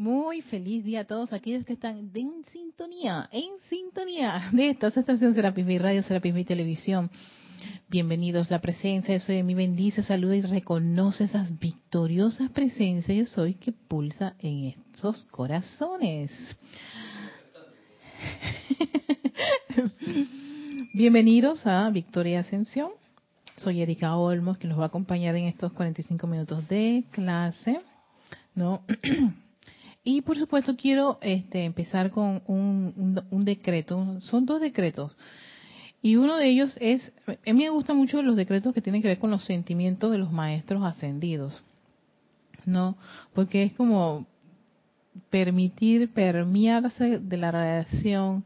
Muy feliz día a todos aquellos que están en sintonía, en sintonía de esta estación Serapis Bay Radio, Serapis Bay Televisión. Bienvenidos, la presencia, yo soy de mi bendice, saluda y reconoce esas victoriosas presencias, yo soy que pulsa en estos corazones. Bienvenidos a Victoria Ascensión. Soy Erika Olmos, que nos va a acompañar en estos 45 minutos de clase, ¿no? Y por supuesto quiero este, empezar con un, decreto. Son dos decretos. Y uno de ellos es, a mí me gustan mucho los decretos que tienen que ver con los sentimientos de los maestros ascendidos. ¿No? Porque es como permitir permearse de la radiación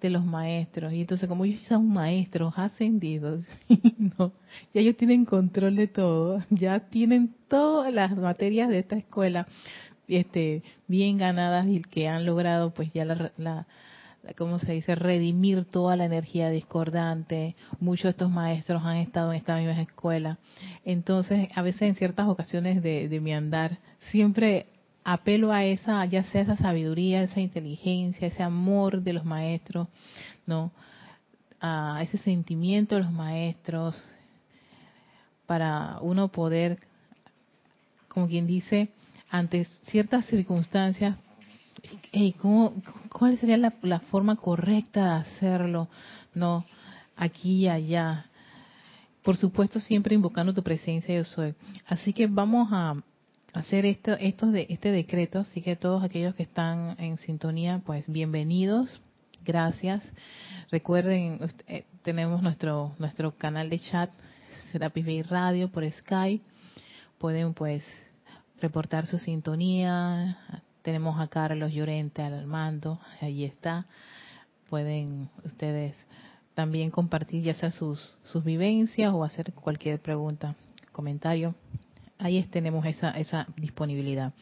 de los maestros. Y entonces, como ellos son maestros ascendidos, no, ya ellos tienen control de todo, ya tienen todas las materias de esta escuela este, bien ganadas y que han logrado pues ya la, la, ¿cómo se dice?, redimir toda la energía discordante. Muchos de estos maestros han estado en esta misma escuela. Entonces, a veces en ciertas ocasiones de, de mi andar, siempre apelo a esa, ya sea esa sabiduría, esa inteligencia, ese amor de los maestros, ¿no? A ese sentimiento de los maestros, para uno poder, como quien dice, ante ciertas circunstancias, ¿cómo, ¿cuál sería la, forma correcta de hacerlo? No, aquí y allá. Por supuesto, siempre invocando tu presencia, yo soy. Así que vamos a hacer esto, esto de, este decreto. Así que todos aquellos que están en sintonía, pues bienvenidos. Gracias. Recuerden, eh, tenemos nuestro nuestro canal de chat, Serapis Bay Radio por Skype. Pueden pues reportar su sintonía. Tenemos a Carlos Llorente al mando, ahí está. Pueden ustedes también compartir ya sea sus, sus vivencias o hacer cualquier pregunta, comentario. Ahí tenemos esa, esa disponibilidad.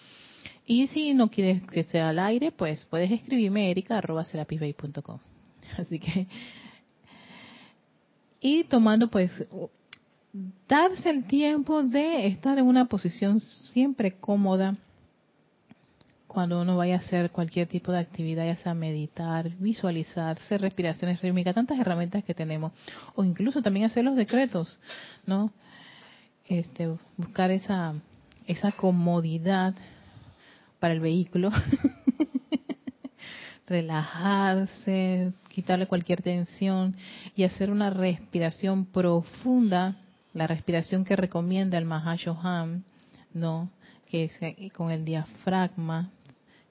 Y si no quieres que sea al aire, pues puedes escribirme erica.com. Así que, y tomando pues darse el tiempo de estar en una posición siempre cómoda cuando uno vaya a hacer cualquier tipo de actividad, ya sea meditar, visualizar, hacer respiraciones rítmicas, tantas herramientas que tenemos, o incluso también hacer los decretos, ¿no? Este, buscar esa esa comodidad para el vehículo, relajarse, quitarle cualquier tensión y hacer una respiración profunda la respiración que recomienda el Mahashoham, ¿no? Que es eh, con el diafragma,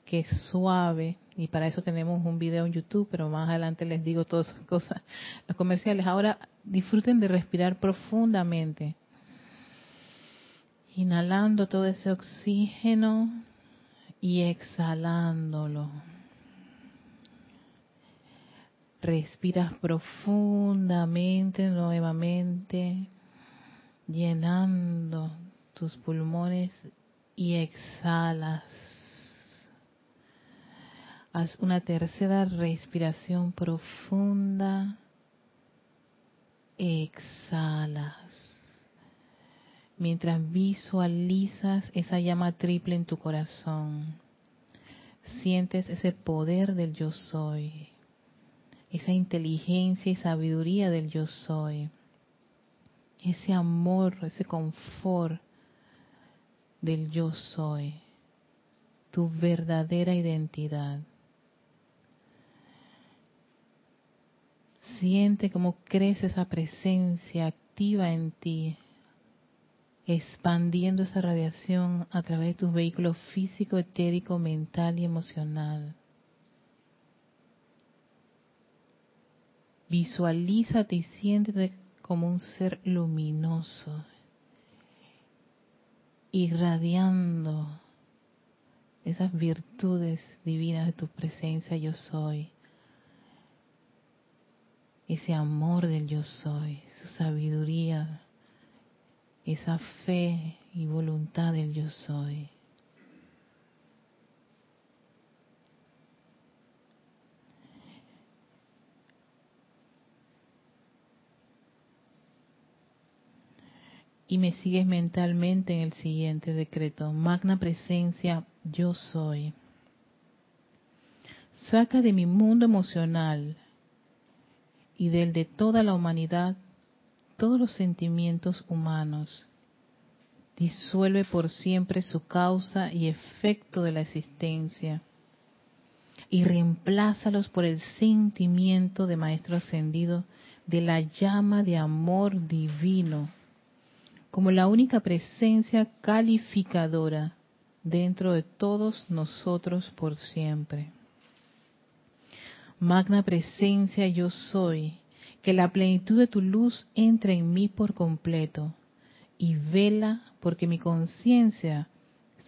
que es suave, y para eso tenemos un video en YouTube, pero más adelante les digo todas esas cosas, los comerciales. Ahora disfruten de respirar profundamente, inhalando todo ese oxígeno y exhalándolo. Respiras profundamente nuevamente llenando tus pulmones y exhalas. Haz una tercera respiración profunda. Exhalas. Mientras visualizas esa llama triple en tu corazón, sientes ese poder del yo soy, esa inteligencia y sabiduría del yo soy ese amor, ese confort del yo soy, tu verdadera identidad. Siente cómo crece esa presencia activa en ti, expandiendo esa radiación a través de tus vehículos físico, etérico, mental y emocional. Visualízate y siéntete como un ser luminoso, irradiando esas virtudes divinas de tu presencia yo soy, ese amor del yo soy, su sabiduría, esa fe y voluntad del yo soy. Y me sigues mentalmente en el siguiente decreto. Magna presencia, yo soy. saca de mi mundo emocional y del de toda la humanidad todos los sentimientos humanos. Disuelve por siempre su causa y efecto de la existencia y reemplázalos por el sentimiento de Maestro Ascendido de la llama de amor divino, como la única presencia calificadora dentro de todos nosotros por siempre. Magna presencia yo soy, que la plenitud de tu luz entre en mí por completo y vela porque mi conciencia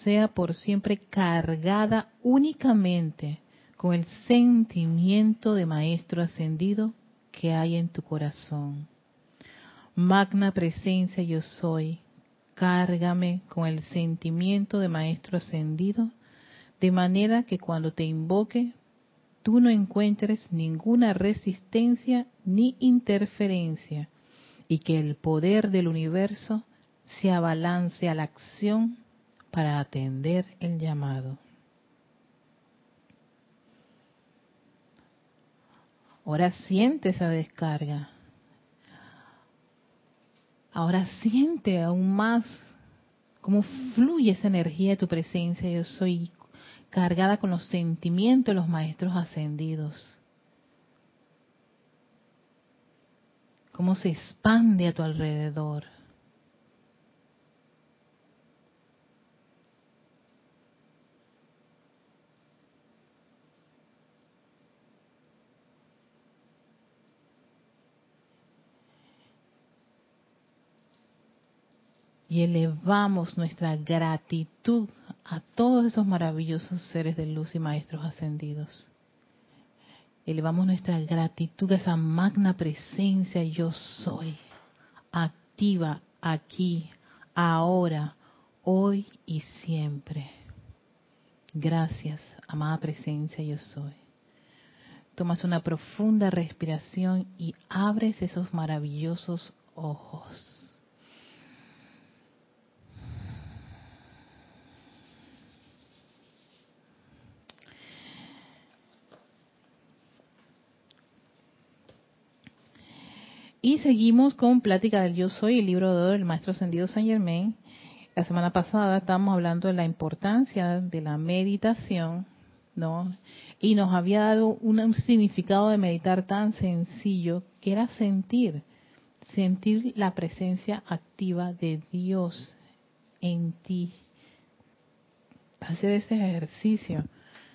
sea por siempre cargada únicamente con el sentimiento de Maestro ascendido que hay en tu corazón. Magna presencia yo soy, cárgame con el sentimiento de Maestro ascendido, de manera que cuando te invoque, tú no encuentres ninguna resistencia ni interferencia, y que el poder del universo se abalance a la acción para atender el llamado. Ahora siente esa descarga. Ahora siente aún más cómo fluye esa energía de tu presencia. Yo soy cargada con los sentimientos de los maestros ascendidos. Cómo se expande a tu alrededor. Y elevamos nuestra gratitud a todos esos maravillosos seres de luz y maestros ascendidos. Elevamos nuestra gratitud a esa magna presencia yo soy, activa aquí, ahora, hoy y siempre. Gracias, amada presencia yo soy. Tomas una profunda respiración y abres esos maravillosos ojos. Y seguimos con Plática del Yo Soy, el libro de oro del Maestro Ascendido San Germain. La semana pasada estábamos hablando de la importancia de la meditación, ¿no? Y nos había dado un significado de meditar tan sencillo que era sentir, sentir la presencia activa de Dios en ti. Hacer ese ejercicio,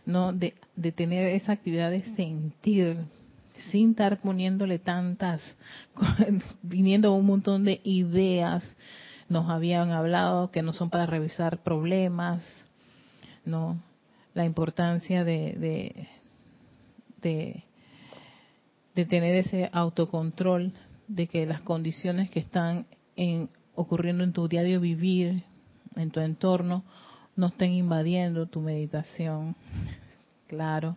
¿no? De, de tener esa actividad de sentir, sin estar poniéndole tantas, viniendo un montón de ideas, nos habían hablado que no son para revisar problemas, no, la importancia de, de, de, tener ese autocontrol de que las condiciones que están en, ocurriendo en tu diario vivir, en tu entorno, no estén invadiendo tu meditación, claro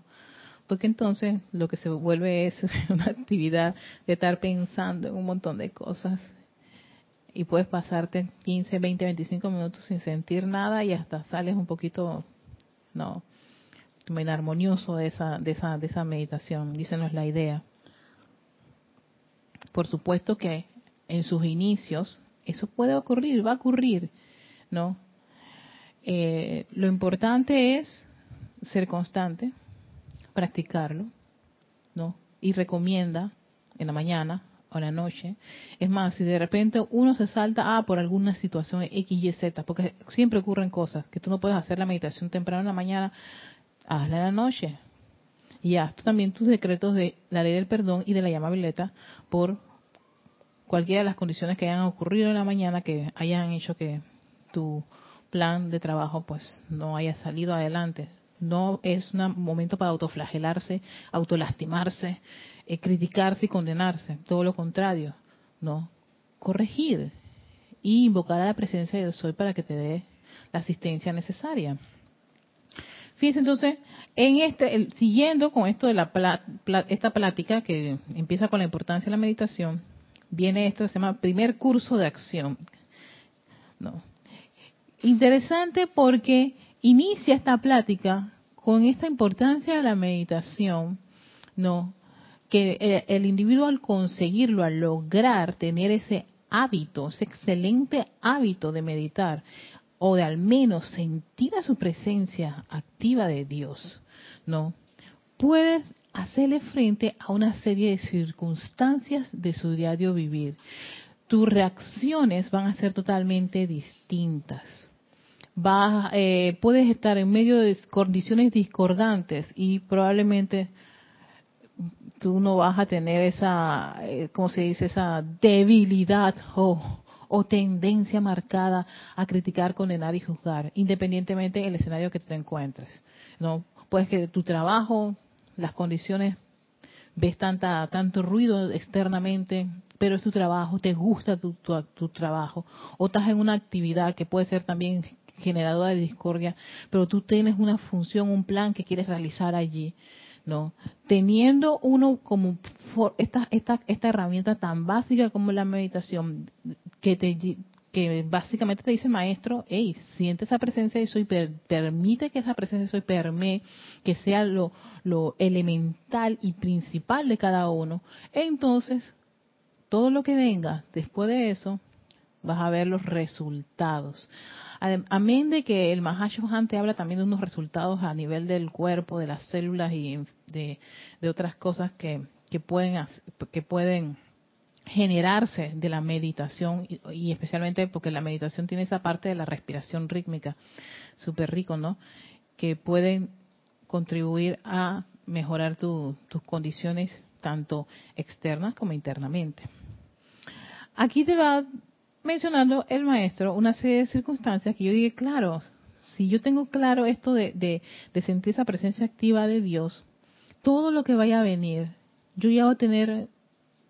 porque entonces lo que se vuelve es una actividad de estar pensando en un montón de cosas y puedes pasarte 15, 20, 25 minutos sin sentir nada y hasta sales un poquito no armonioso de esa de esa de esa meditación, dícenos la idea. Por supuesto que en sus inicios eso puede ocurrir, va a ocurrir, ¿no? Eh, lo importante es ser constante, practicarlo, ¿no? Y recomienda en la mañana o en la noche. Es más, si de repente uno se salta, ah, por alguna situación X, Y, Z, porque siempre ocurren cosas, que tú no puedes hacer la meditación temprano en la mañana, hazla en la noche. Y haz tú también tus decretos de la ley del perdón y de la llama violeta por cualquiera de las condiciones que hayan ocurrido en la mañana que hayan hecho que tu plan de trabajo pues no haya salido adelante no es un momento para autoflagelarse, autolastimarse, eh, criticarse y condenarse. Todo lo contrario, ¿no? Corregir y invocar a la presencia de Dios soy para que te dé la asistencia necesaria. Fíjense entonces, en este, siguiendo con esto de la esta plática que empieza con la importancia de la meditación, viene esto se llama primer curso de acción. ¿no? Interesante porque inicia esta plática con esta importancia de la meditación, no, que el, individuo al conseguirlo, al lograr tener ese hábito, ese excelente hábito de meditar, o de al menos sentir a su presencia activa de Dios, ¿no? Puedes hacerle frente a una serie de circunstancias de su diario vivir. Tus reacciones van a ser totalmente distintas. Eh, puedes estar en medio de condiciones discordantes y probablemente tú no vas a tener esa, eh, ¿cómo se dice? Esa debilidad o, tendencia marcada a criticar, condenar y juzgar, independientemente del escenario que te encuentres. No, puedes que tu trabajo las condiciones, ves tanta, tanto ruido externamente, pero es tu trabajo, te gusta tu, tu, trabajo, o estás en una actividad que puede ser también generadora de discordia, pero tú tienes una función, un plan que quieres realizar allí. ¿no? Teniendo uno como esta, esta, esta herramienta tan básica como la meditación, que te que básicamente te dice maestro, hey, siente esa presencia de soy, permite que esa presencia de soy permee, que sea lo, lo elemental y principal de cada uno. Entonces, todo lo que venga después de eso, vas a ver los resultados. Amén de que el Mahashohan te habla también de unos resultados a nivel del cuerpo, de las células y de, otras cosas que, que pueden, que pueden generarse de la meditación y, especialmente porque la meditación tiene esa parte de la respiración rítmica, súper rico, ¿no? Que pueden contribuir a mejorar tus condiciones tanto externas como internamente. Aquí te va mencionando el maestro una serie de circunstancias que yo dije, claro, si yo tengo claro esto de, de sentir esa presencia activa de Dios, todo lo que vaya a venir, yo ya voy a tener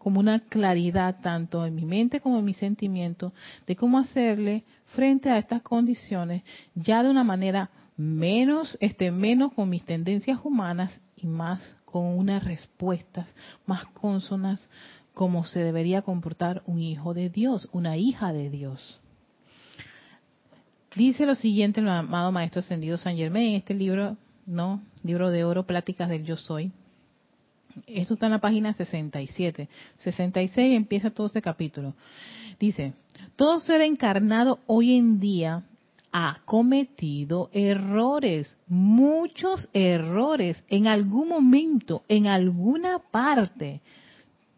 como una claridad tanto en mi mente como en mi sentimiento de cómo hacerle frente a estas condiciones ya de una manera menos este menos con mis tendencias humanas y más con unas respuestas más consonas como se debería comportar un hijo de Dios, una hija de Dios. Dice lo siguiente el amado maestro ascendido San Germain en este libro, ¿no? Libro de oro, Pláticas del Yo Soy esto está en la página 67. 66 empieza todo este capítulo. Dice, todo ser encarnado hoy en día ha cometido errores, muchos errores, en algún momento, en alguna parte.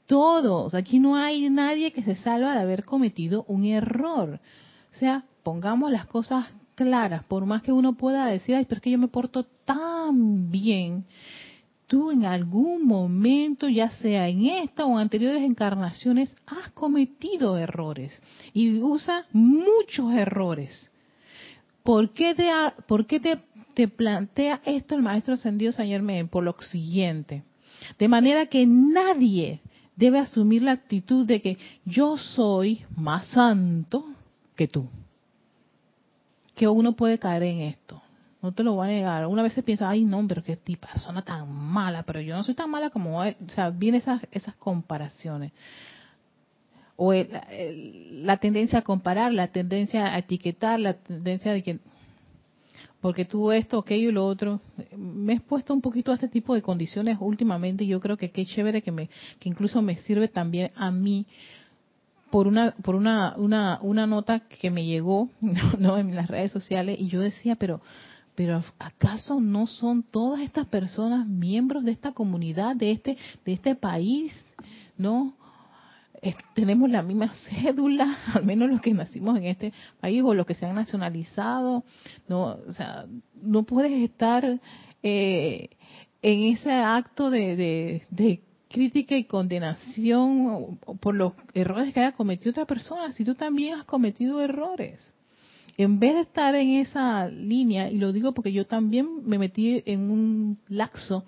Todos, aquí no hay nadie que se salva de haber cometido un error. O sea, pongamos las cosas claras, por más que uno pueda decir, ay, pero es que yo me porto tan bien tú en algún momento, ya sea en esta o en anteriores encarnaciones, has cometido errores y usa muchos errores. ¿Por qué te, por qué te, te plantea esto el maestro ascendido San Germain? Por lo siguiente. De manera que nadie debe asumir la actitud de que yo soy más santo que tú. Que uno puede caer en esto no te lo voy a negar. Una vez se piensa, ay, no, pero qué persona tan mala, pero yo no soy tan mala como él. O sea, vienen esas, esas comparaciones. O la tendencia a comparar, la tendencia a etiquetar, la tendencia de que, porque tú esto, aquello y lo otro. Me he expuesto un poquito a este tipo de condiciones últimamente yo creo que qué chévere que, me, que incluso me sirve también a mí por una por una, una, una nota que me llegó ¿no? en las redes sociales y yo decía, pero pero ¿acaso no son todas estas personas miembros de esta comunidad, de este, de este país? ¿No? Tenemos la misma cédula, al menos los que nacimos en este país o los que se han nacionalizado. No, o sea, no puedes estar eh, en ese acto de, de crítica y condenación por los errores que haya cometido otra persona, si tú también has cometido errores en vez de estar en esa línea, y lo digo porque yo también me metí en un laxo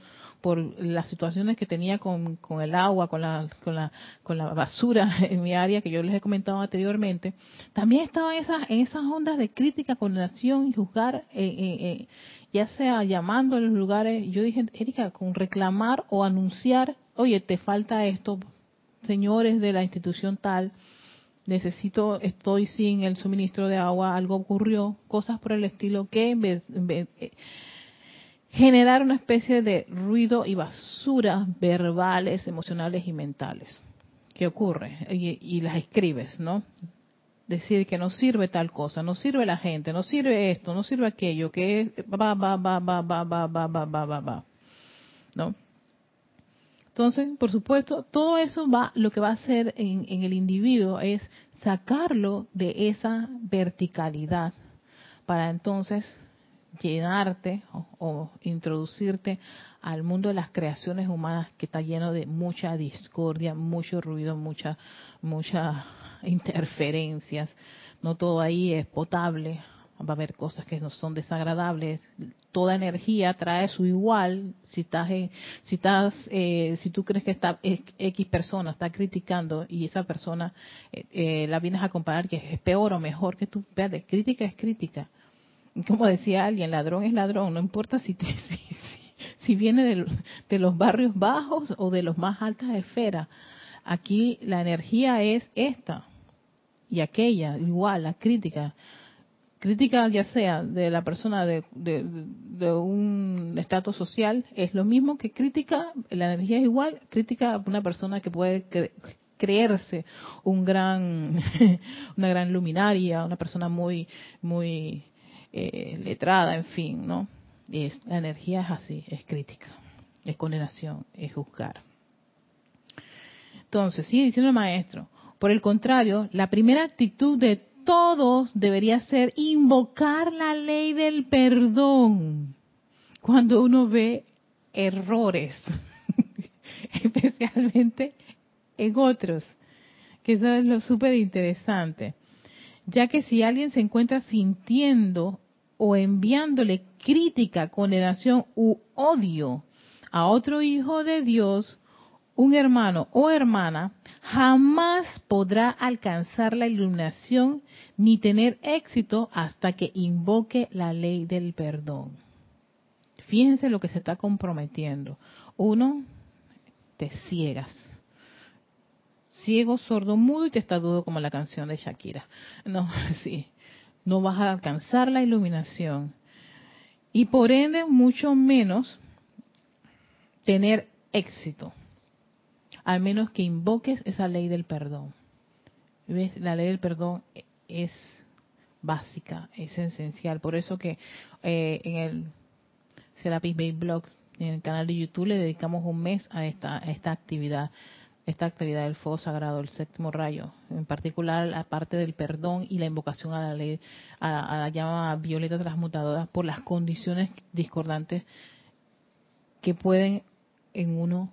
por las situaciones que tenía con, el agua, con la, con, la, con la basura en mi área que yo les he comentado anteriormente, también estaba en esas, esas ondas de crítica, condenación y juzgar, eh, eh, eh, ya sea llamando a los lugares, yo dije, Erika, con reclamar o anunciar, oye, te falta esto, señores de la institución tal, necesito, estoy sin el suministro de agua, algo ocurrió, cosas por el estilo que eh, generar una especie de ruido y basura verbales, emocionales y mentales. ¿Qué ocurre? Y, las escribes, ¿no? Decir que no sirve tal cosa, no sirve la gente, no sirve esto, no sirve aquello, que va, va, va, va, va, va, va, va, va, va, va. ¿No? Entonces, por supuesto, todo eso va, lo que va a hacer en, en el individuo es sacarlo de esa verticalidad para entonces llenarte o, introducirte al mundo de las creaciones humanas que está lleno de mucha discordia, mucho ruido, mucha, muchas interferencias. No todo ahí es potable, va a haber cosas que no son desagradables. Toda energía trae su igual. Si estás, si estás, eh, si tú crees que está X persona está criticando y esa persona eh, eh, la vienes a comparar que es peor o mejor que tú, de crítica es crítica como decía alguien, ladrón es ladrón, no importa si, si, viene de, los barrios bajos o de los más altas esferas. Aquí la energía es esta y aquella, igual, la crítica. Crítica ya sea de la persona de, de, un estatus social, es lo mismo que crítica, la energía es igual, crítica a una persona que puede creerse un gran, una gran luminaria, una persona muy, muy eh, letrada, en fin, ¿no? Es, la energía es así, es crítica, es condenación, es juzgar. Entonces, sigue diciendo el maestro, por el contrario, la primera actitud de todos debería ser invocar la ley del perdón cuando uno ve errores, especialmente en otros, que eso es lo súper interesante ya que si alguien se encuentra sintiendo o enviándole crítica, condenación u odio a otro hijo de Dios, un hermano o hermana, jamás podrá alcanzar la iluminación ni tener éxito hasta que invoque la ley del perdón. Fíjense lo que se está comprometiendo. Uno, te ciegas ciego, sordo, mudo y testadudo como la canción de Shakira. No, sí, no vas a alcanzar la iluminación. Y por ende, mucho menos tener éxito. Al menos que invoques esa ley del perdón. ¿Ves? La ley del perdón es básica, es esencial. Por eso que eh, en el Serapis Bay Blog, en el canal de YouTube, le dedicamos un mes a esta, a esta actividad esta actividad del fuego sagrado, el séptimo rayo, en particular la parte del perdón y la invocación a la ley, a, la llama violeta transmutadora por las condiciones discordantes que pueden en uno,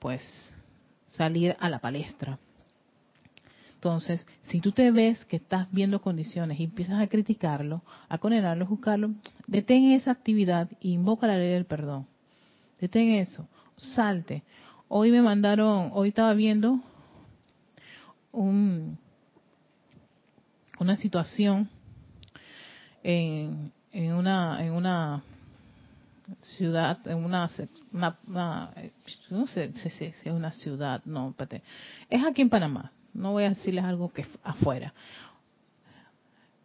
pues, salir a la palestra. Entonces, si tú te ves que estás viendo condiciones y empiezas a criticarlo, a condenarlo, a juzgarlo, detén esa actividad e invoca la ley del perdón. Detén eso, salte. Hoy me mandaron, hoy estaba viendo un, una situación en, en una en una ciudad, en una, una, no sé si es una ciudad, no, espérate. es aquí en Panamá, no voy a decirles algo que afuera.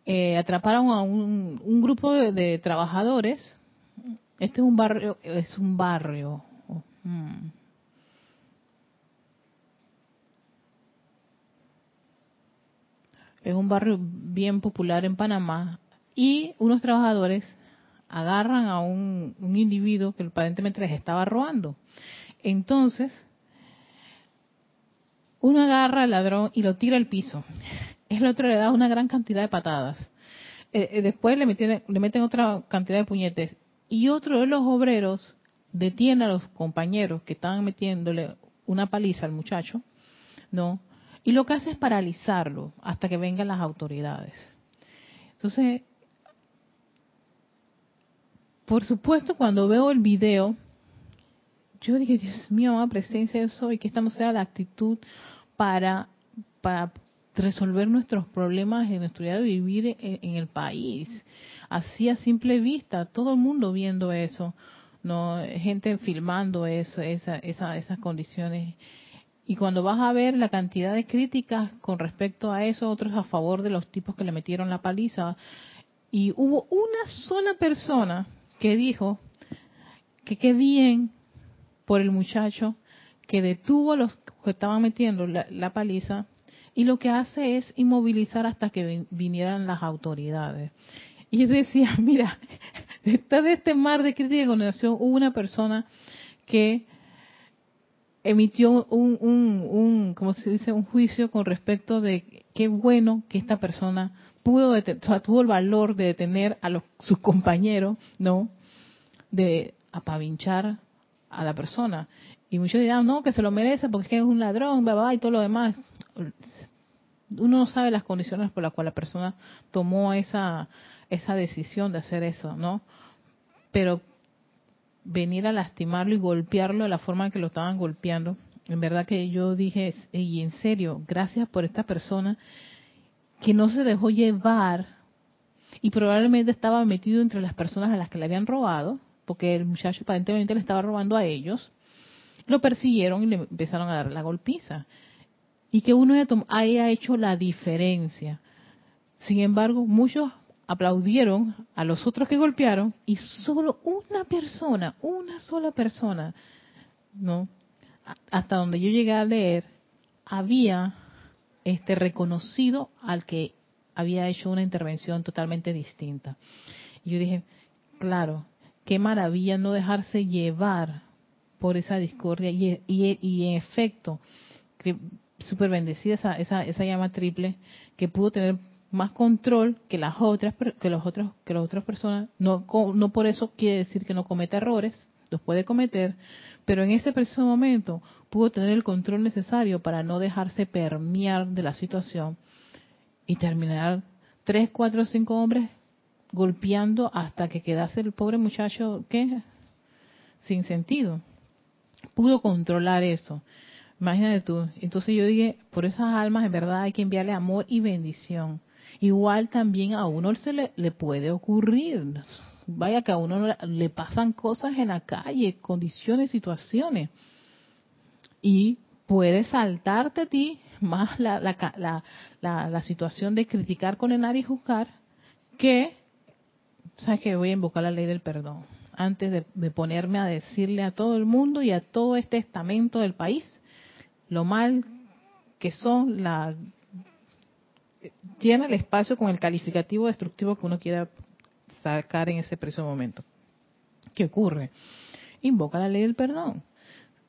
Eh, atraparon a un, un grupo de, trabajadores, este es un barrio, es un barrio, hmm, es un barrio bien popular en Panamá, y unos trabajadores agarran a un, individuo que aparentemente les estaba robando. Entonces, uno agarra al ladrón y lo tira al piso. El otro le da una gran cantidad de patadas. Eh, eh, después le meten, le meten otra cantidad de puñetes. Y otro de los obreros detiene a los compañeros que estaban metiéndole una paliza al muchacho, ¿no? Y lo que hace es paralizarlo hasta que vengan las autoridades. Entonces, por supuesto, cuando veo el video, yo dije, Dios mío, amada presencia de soy, que esta no sea la actitud para, para resolver nuestros problemas en nuestro día de vivir en, el país. Así a simple vista, todo el mundo viendo eso, no gente filmando eso, esa, esa, esas condiciones y cuando vas a ver la cantidad de críticas con respecto a eso, otros a favor de los tipos que le metieron la paliza, y hubo una sola persona que dijo, que qué bien por el muchacho que detuvo a los que estaban metiendo la, paliza y lo que hace es inmovilizar hasta que vinieran las autoridades. Y yo decía, mira, detrás de este mar de crítica y condenación hubo una persona que emitió un, un, un, como se dice, un juicio con respecto de qué bueno que esta persona pudo, tuvo el valor de detener a los, sus compañeros, ¿no? De apavinchar a la persona. Y muchos dirán, no, que se lo merece porque es un ladrón, va, y todo lo demás. Uno no sabe las condiciones por las cuales la persona tomó esa, esa decisión de hacer eso, ¿no? Pero venir a lastimarlo y golpearlo de la forma en que lo estaban golpeando, en verdad que yo dije, y en serio, gracias por esta persona que no se dejó llevar y probablemente estaba metido entre las personas a las que le habían robado, porque el muchacho aparentemente le estaba robando a ellos, lo persiguieron y le empezaron a dar la golpiza. Y que uno haya hecho la diferencia. Sin embargo, muchos aplaudieron a los otros que golpearon y solo una persona, una sola persona, ¿no? Hasta donde yo llegué a leer, había este reconocido al que había hecho una intervención totalmente distinta. Y yo dije, claro, qué maravilla no dejarse llevar por esa discordia y, y, en efecto, que súper bendecida esa, esa, esa llama triple que pudo tener más control que las otras que los otros que las otras personas no no por eso quiere decir que no cometa errores los puede cometer pero en ese preciso momento pudo tener el control necesario para no dejarse permear de la situación y terminar tres, cuatro, cinco hombres golpeando hasta que quedase el pobre muchacho, ¿qué? Sin sentido. Pudo controlar eso. Imagínate tú. Entonces yo dije, por esas almas en verdad hay que enviarle amor y bendición. Igual también a uno se le, le puede ocurrir. Vaya que a uno le pasan cosas en la calle, condiciones, situaciones. Y puede saltarte a ti más la, la, la, la, situación de criticar, condenar y juzgar que, sabes que voy a invocar la ley del perdón. Antes de, de, ponerme a decirle a todo el mundo y a todo este estamento del país lo mal que son la llena el espacio con el calificativo destructivo que uno quiera sacar en ese preciso momento. ¿Qué ocurre? Invoca la ley del perdón.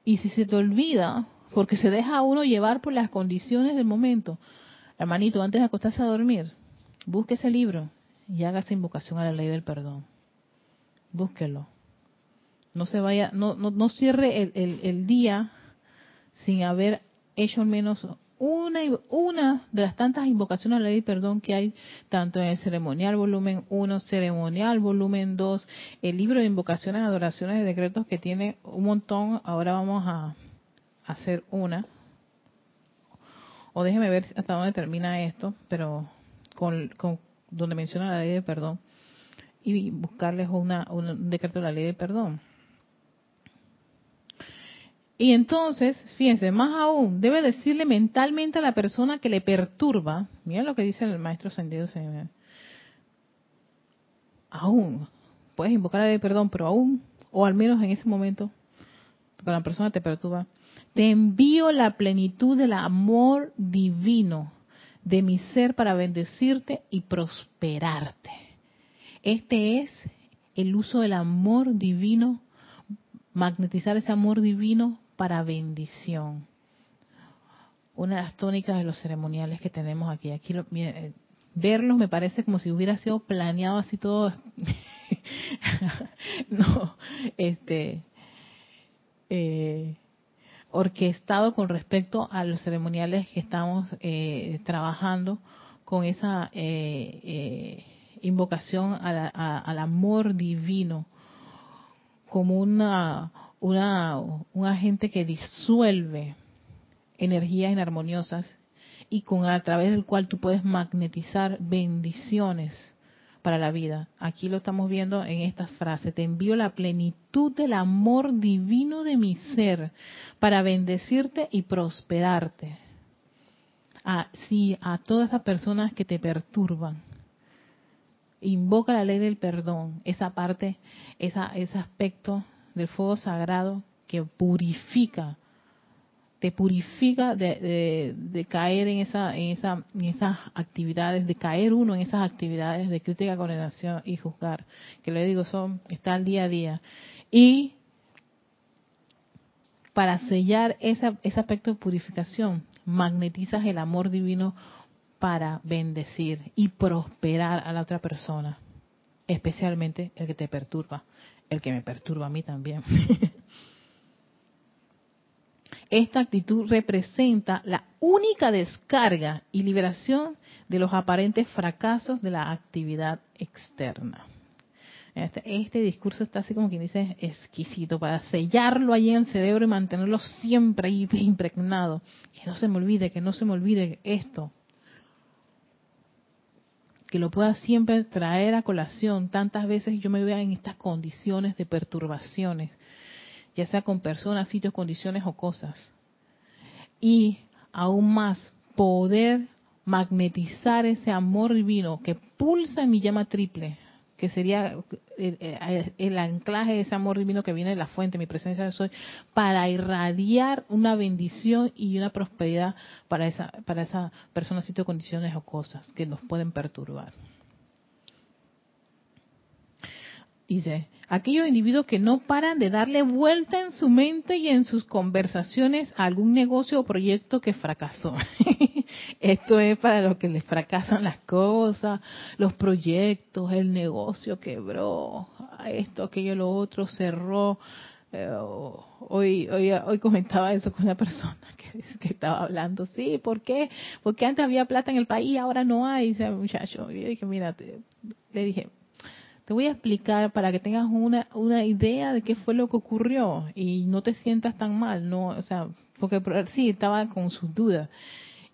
Y si se te olvida, porque se deja a uno llevar por las condiciones del momento, hermanito, antes de acostarse a dormir, busque ese libro y hágase invocación a la ley del perdón. Búsquelo. No se vaya, no, no, no cierre el, el, el día sin haber hecho al menos una, una de las tantas invocaciones a la ley de perdón que hay tanto en el ceremonial volumen 1, ceremonial volumen 2, el libro de invocaciones, adoraciones y decretos que tiene un montón. Ahora vamos a hacer una. O déjeme ver hasta dónde termina esto, pero con, con donde menciona la ley de perdón y buscarles una, un decreto de la ley de perdón. Y entonces, fíjense, más aún, debe decirle mentalmente a la persona que le perturba, miren lo que dice el maestro Sendido aún, puedes invocar a perdón, pero aún, o al menos en ese momento, cuando la persona te perturba, te envío la plenitud del amor divino de mi ser para bendecirte y prosperarte. Este es el uso del amor divino, magnetizar ese amor divino para bendición. Una de las tónicas de los ceremoniales que tenemos aquí. Aquí eh, verlos me parece como si hubiera sido planeado así todo. no, este, eh, orquestado con respecto a los ceremoniales que estamos eh, trabajando con esa invocación al amor divino como una una, un agente que disuelve energías inarmoniosas y con a través del cual tú puedes magnetizar bendiciones para la vida. Aquí lo estamos viendo en esta frase. Te envío la plenitud del amor divino de mi ser para bendecirte y prosperarte. A, sí, a todas esas personas que te perturban. Invoca la ley del perdón, esa parte, esa, ese aspecto del fuego sagrado que purifica, te purifica de, de, caer en, esa, en, esa, esas actividades, de caer uno en esas actividades de crítica, condenación y juzgar, que le digo, son, está al día a día. Y para sellar ese aspecto de purificación, magnetizas el amor divino para bendecir y prosperar a la otra persona, especialmente el que te perturba, el que me perturba a mí también. Esta actitud representa la única descarga y liberación de los aparentes fracasos de la actividad externa. Este, este, discurso está así como quien dice exquisito para sellarlo ahí en el cerebro y mantenerlo siempre ahí impregnado. Que no se me olvide, que no se me olvide esto. Que lo pueda siempre traer a colación. Tantas veces yo me veo en estas condiciones de perturbaciones, ya sea con personas, sitios, condiciones o cosas. Y aún más, poder magnetizar ese amor divino que pulsa en mi llama triple que sería eh, eh, el, anclaje de ese amor divino que viene de la fuente, mi presencia de soy, para irradiar una bendición y una prosperidad para esa, para esa persona, sitio, condiciones o cosas que nos pueden perturbar. Dice, aquellos individuos que no paran de darle vuelta en su mente y en sus conversaciones a algún negocio o proyecto que fracasó. Esto es para los que les fracasan las cosas, los proyectos, el negocio quebró, esto, aquello, lo otro cerró. Eh, hoy, hoy, hoy comentaba eso con una persona que, que estaba hablando, sí, ¿por qué? Porque antes había plata en el país, ahora no hay, dice muchacho. Yo dije, mira, le dije, te voy a explicar para que tengas una, una idea de qué fue lo que ocurrió y no te sientas tan mal, no, o sea, porque sí, estaba con sus dudas.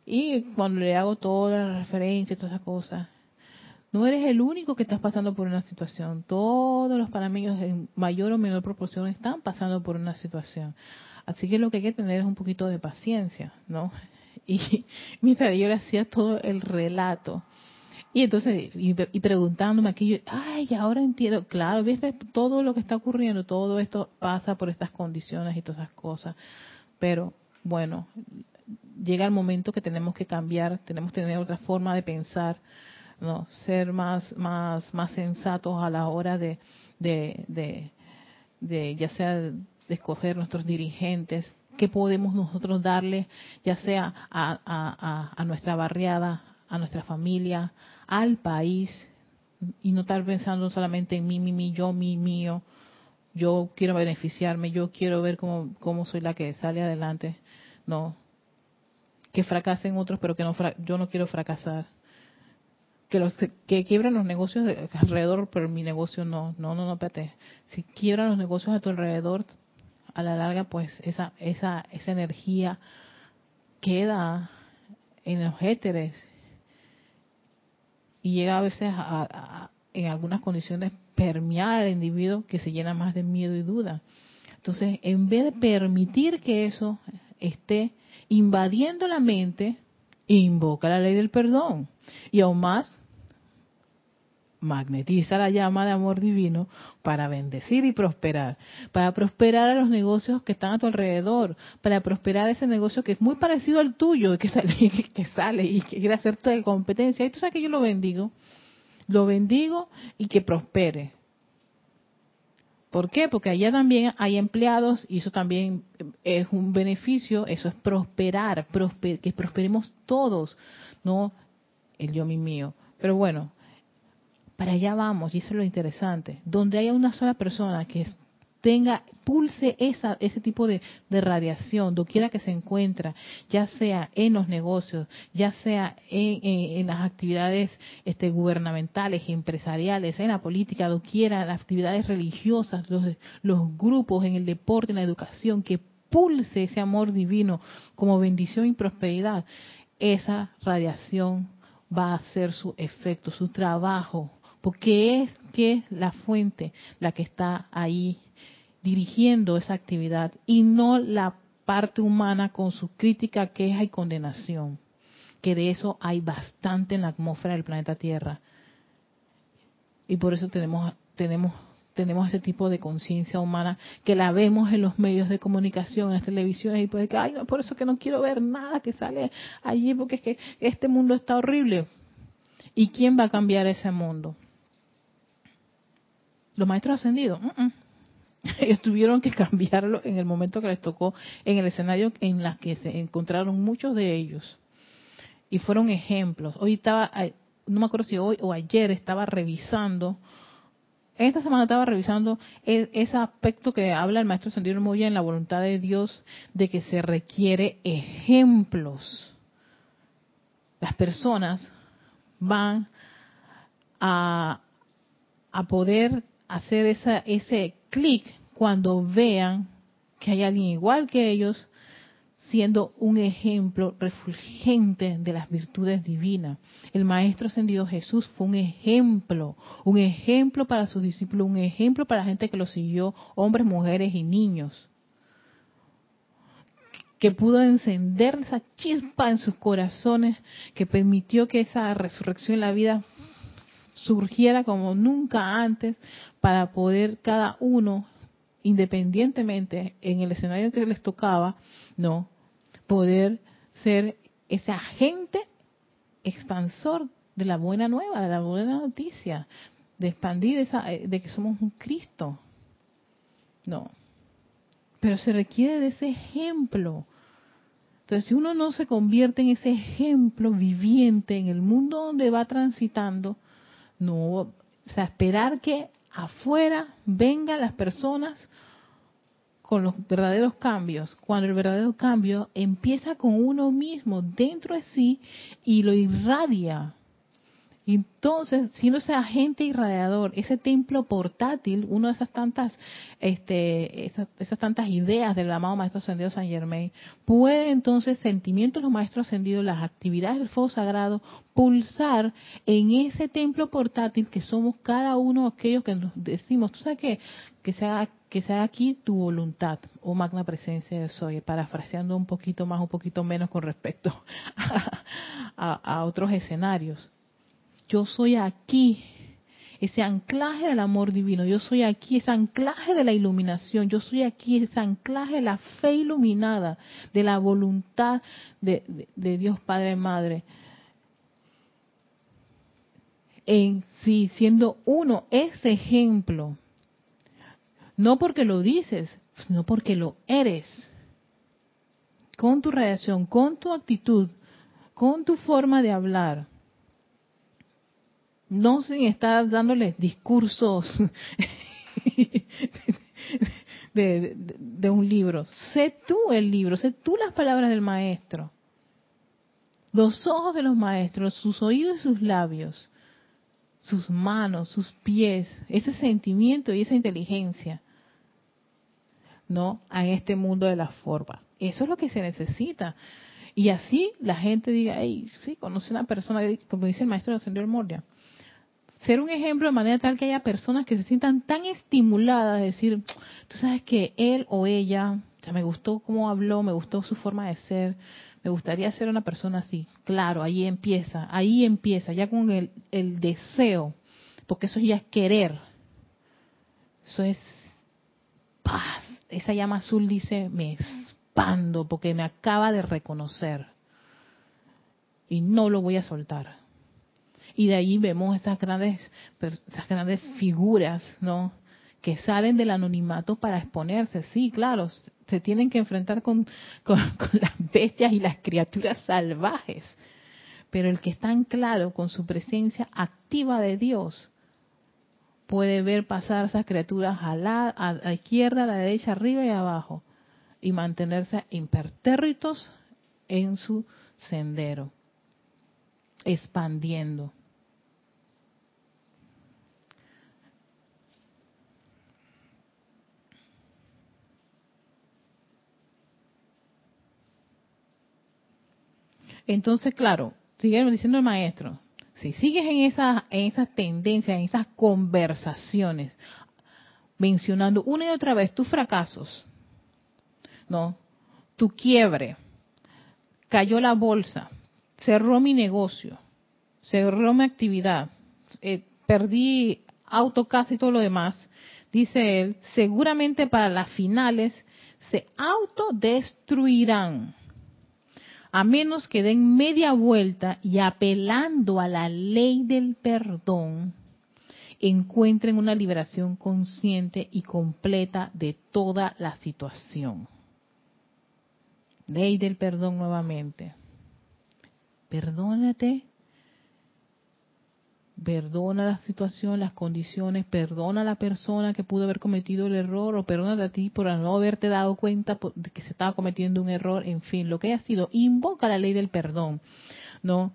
Y cuando le hago todas las referencias, todas esas cosas, no eres el único que estás pasando por una situación. Todos los panameños en mayor o menor proporción están pasando por una situación. Así que lo que hay que tener es un poquito de paciencia, ¿no? Y mientras yo le hacía todo el relato, y entonces, y, preguntándome aquí, ay, ahora entiendo, claro, viste todo lo que está ocurriendo, todo esto pasa por estas condiciones y todas esas cosas. Pero, bueno, llega el momento que tenemos que cambiar, tenemos que tener otra forma de pensar, no ser más más más sensatos a la hora de de, de, ya sea de escoger nuestros dirigentes, qué podemos nosotros darle, ya sea a, a, a, nuestra barriada, a nuestra familia, al país, y no estar pensando solamente en mí, mí, mí, yo, mí, mío. Yo quiero beneficiarme, yo quiero ver cómo, cómo soy la que sale adelante. No, que fracasen otros, pero que no yo no quiero fracasar. Que los que quiebran los negocios alrededor, pero mi negocio no. No, no, no, espérate. Si quiebran los negocios a tu alrededor, a la larga, pues esa esa esa energía queda en los éteres y llega a veces a, en algunas condiciones permear al individuo que se llena más de miedo y duda. Entonces, en vez de permitir que eso esté invadiendo la mente, invoca la ley del perdón. Y aún más, magnetiza la llama de amor divino para bendecir y prosperar, para prosperar a los negocios que están a tu alrededor, para prosperar ese negocio que es muy parecido al tuyo, que sale, que sale y que quiere hacerte competencia. Y tú sabes que yo lo bendigo, lo bendigo y que prospere. ¿Por qué? Porque allá también hay empleados y eso también es un beneficio, eso es prosperar, que prosperemos todos, no el yo mi mío. Pero bueno, para allá vamos y eso es lo interesante. Donde haya una sola persona que tenga, pulse esa, ese tipo de, radiación, doquiera que se encuentra, ya sea en los negocios, ya sea en, las actividades este, gubernamentales, empresariales, en la política, doquiera, las actividades religiosas, los, los grupos, en el deporte, en la educación, que pulse ese amor divino como bendición y prosperidad, esa radiación va a hacer su efecto, su trabajo, porque es que la fuente la que está ahí dirigiendo esa actividad y no la parte humana con su crítica, queja y condenación, que de eso hay bastante en la atmósfera del planeta Tierra. Y por eso tenemos tenemos tenemos este tipo de conciencia humana que la vemos en los medios de comunicación, en las televisiones y que, ay, no, por eso que no quiero ver nada que sale allí porque es que este mundo está horrible. ¿Y quién va a cambiar ese mundo? Los maestros ascendidos. Ellos tuvieron que cambiarlo en el momento que les tocó, en el escenario en la que se encontraron muchos de ellos. Y fueron ejemplos. Hoy estaba, no me acuerdo si hoy o ayer estaba revisando esta semana estaba revisando e, ese aspecto que habla el maestro Sendero Moya en la voluntad de Dios de que se requiere ejemplos. Las personas van a, a poder hacer esa, ese clic cuando vean que hay alguien igual que ellos siendo un ejemplo refulgente de las virtudes divinas. El Maestro Ascendido Jesús fue un ejemplo, un ejemplo para sus discípulos, un ejemplo para la gente que lo siguió, hombres, mujeres y niños, que pudo encender esa chispa en sus corazones, que permitió que esa resurrección en la vida surgiera como nunca antes para poder cada uno independientemente en el escenario que les tocaba, no, poder ser ese agente expansor de la buena nueva, de la buena noticia, de expandir esa, eh, de que somos un Cristo. No. Pero se requiere de ese ejemplo. Entonces, si uno no se convierte en ese ejemplo viviente en el mundo donde va transitando, no, o sea, esperar que afuera vengan las personas con los verdaderos cambios, cuando el verdadero cambio empieza con uno mismo dentro de sí y lo irradia entonces, siendo ese agente irradiador, ese templo portátil, una de esas tantas, este, esas, tantas ideas del amado Maestro Ascendido San Germain, puede entonces sentimientos de los Maestros Ascendidos, las actividades del fuego sagrado, pulsar en ese templo portátil que somos cada uno de aquellos que nos decimos, tú sabes qué? que sea que sea aquí tu voluntad, oh magna presencia de soy, parafraseando un poquito más, un poquito menos con respecto a otros escenarios yo soy aquí, ese anclaje del amor divino, yo soy aquí, ese anclaje de la iluminación, yo soy aquí, ese anclaje de la fe iluminada, de la voluntad de, Dios Padre Madre. En sí, siendo uno ese ejemplo, no porque lo dices, sino porque lo eres. Con tu reacción, con tu actitud, con tu forma de hablar no sin estar dándoles discursos de, un libro. Sé tú el libro, sé tú las palabras del maestro. Los ojos de los maestros, sus oídos y sus labios, sus manos, sus pies, ese sentimiento y esa inteligencia, ¿no? A este mundo de la forma. Eso es lo que se necesita. Y así la gente diga, hey, sí, conoce una persona, como dice el maestro de Señor Moria, ser un ejemplo de manera tal que haya personas que se sientan tan estimuladas, de decir, tú sabes que él o ella, me gustó cómo habló, me gustó su forma de ser, me gustaría ser una persona así. Claro, ahí empieza, ahí empieza, ya con el, el deseo, porque eso ya es querer. Eso es paz. Esa llama azul dice, me expando porque me acaba de reconocer. Y no lo voy a soltar y de ahí vemos esas grandes, esas grandes figuras, ¿no? Que salen del anonimato para exponerse. Sí, claro, se tienen que enfrentar con, con, las bestias y las criaturas salvajes. Pero el que está en claro con su presencia activa de Dios, puede ver pasar esas criaturas a la, a la, izquierda, a la derecha, arriba y abajo, y mantenerse impertérritos en su sendero, expandiendo. Entonces, claro, sigue diciendo el maestro, si sigues en esas en esas tendencias, en esas conversaciones, mencionando una y otra vez tus fracasos, no, tu quiebre, cayó la bolsa, cerró mi negocio, cerró mi actividad, eh, perdí auto, casa y todo lo demás, dice él, seguramente para las finales se autodestruirán, a menos que den media vuelta y apelando a la ley del perdón, encuentren una liberación consciente y completa de toda la situación. Ley del perdón nuevamente. Perdónate perdona la situación, las condiciones, perdona a la persona que pudo haber cometido el error o perdona a ti por no haberte dado cuenta de que se estaba cometiendo un error, en fin, lo que haya sido, invoca la ley del perdón, ¿no?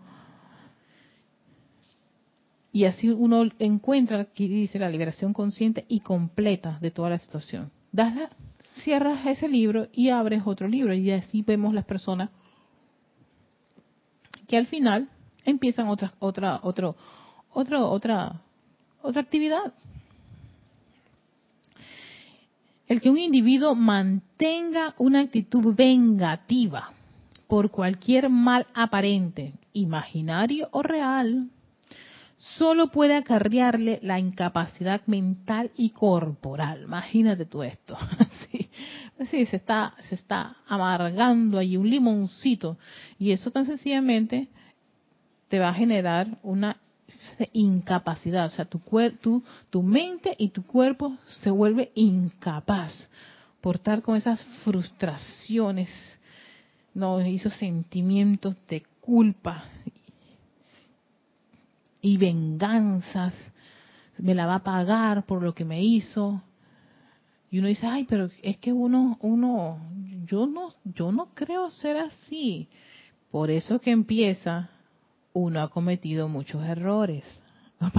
Y así uno encuentra, aquí dice, la liberación consciente y completa de toda la situación. Das cierras ese libro y abres otro libro y así vemos las personas que al final empiezan otra, otra, otro, otra, otra, otra actividad. El que un individuo mantenga una actitud vengativa por cualquier mal aparente, imaginario o real, solo puede acarrearle la incapacidad mental y corporal. Imagínate tú esto. Sí, se está, se está amargando ahí un limoncito. Y eso tan sencillamente te va a generar una incapacidad, o sea, tu, tu, tu mente y tu cuerpo se vuelve incapaz por estar con esas frustraciones, no, esos sentimientos de culpa y venganzas, me la va a pagar por lo que me hizo. Y uno dice, ay, pero es que uno, uno, yo no, yo no creo ser así. Por eso que empieza uno ha cometido muchos errores.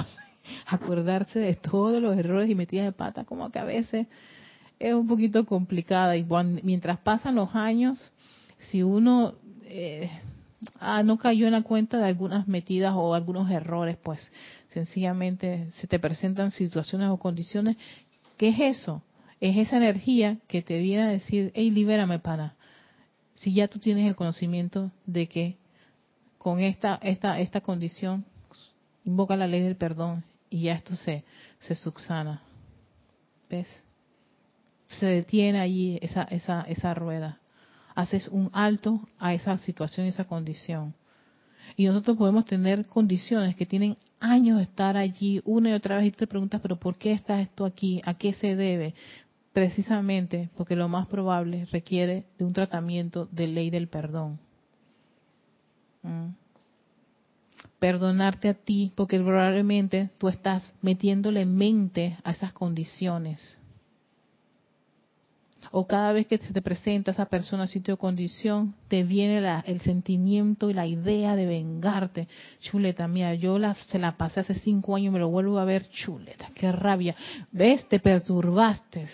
Acordarse de todos los errores y metidas de pata, como que a veces es un poquito complicada. Y mientras pasan los años, si uno eh, ah, no cayó en la cuenta de algunas metidas o algunos errores, pues sencillamente se te presentan situaciones o condiciones. ¿Qué es eso? Es esa energía que te viene a decir, hey, libérame, pana. Si ya tú tienes el conocimiento de que con esta, esta, esta condición, invoca la ley del perdón y ya esto se, se subsana. ¿Ves? Se detiene allí esa, esa, esa rueda. Haces un alto a esa situación, esa condición. Y nosotros podemos tener condiciones que tienen años de estar allí una y otra vez y te preguntas, pero ¿por qué está esto aquí? ¿A qué se debe? Precisamente porque lo más probable requiere de un tratamiento de ley del perdón. Perdonarte a ti, porque probablemente tú estás metiéndole mente a esas condiciones. O cada vez que se te presenta esa persona, sitio o condición, te viene el sentimiento y la idea de vengarte. Chuleta, mía, yo la, se la pasé hace cinco años y me lo vuelvo a ver. Chuleta, qué rabia. ¿Ves? Te perturbaste.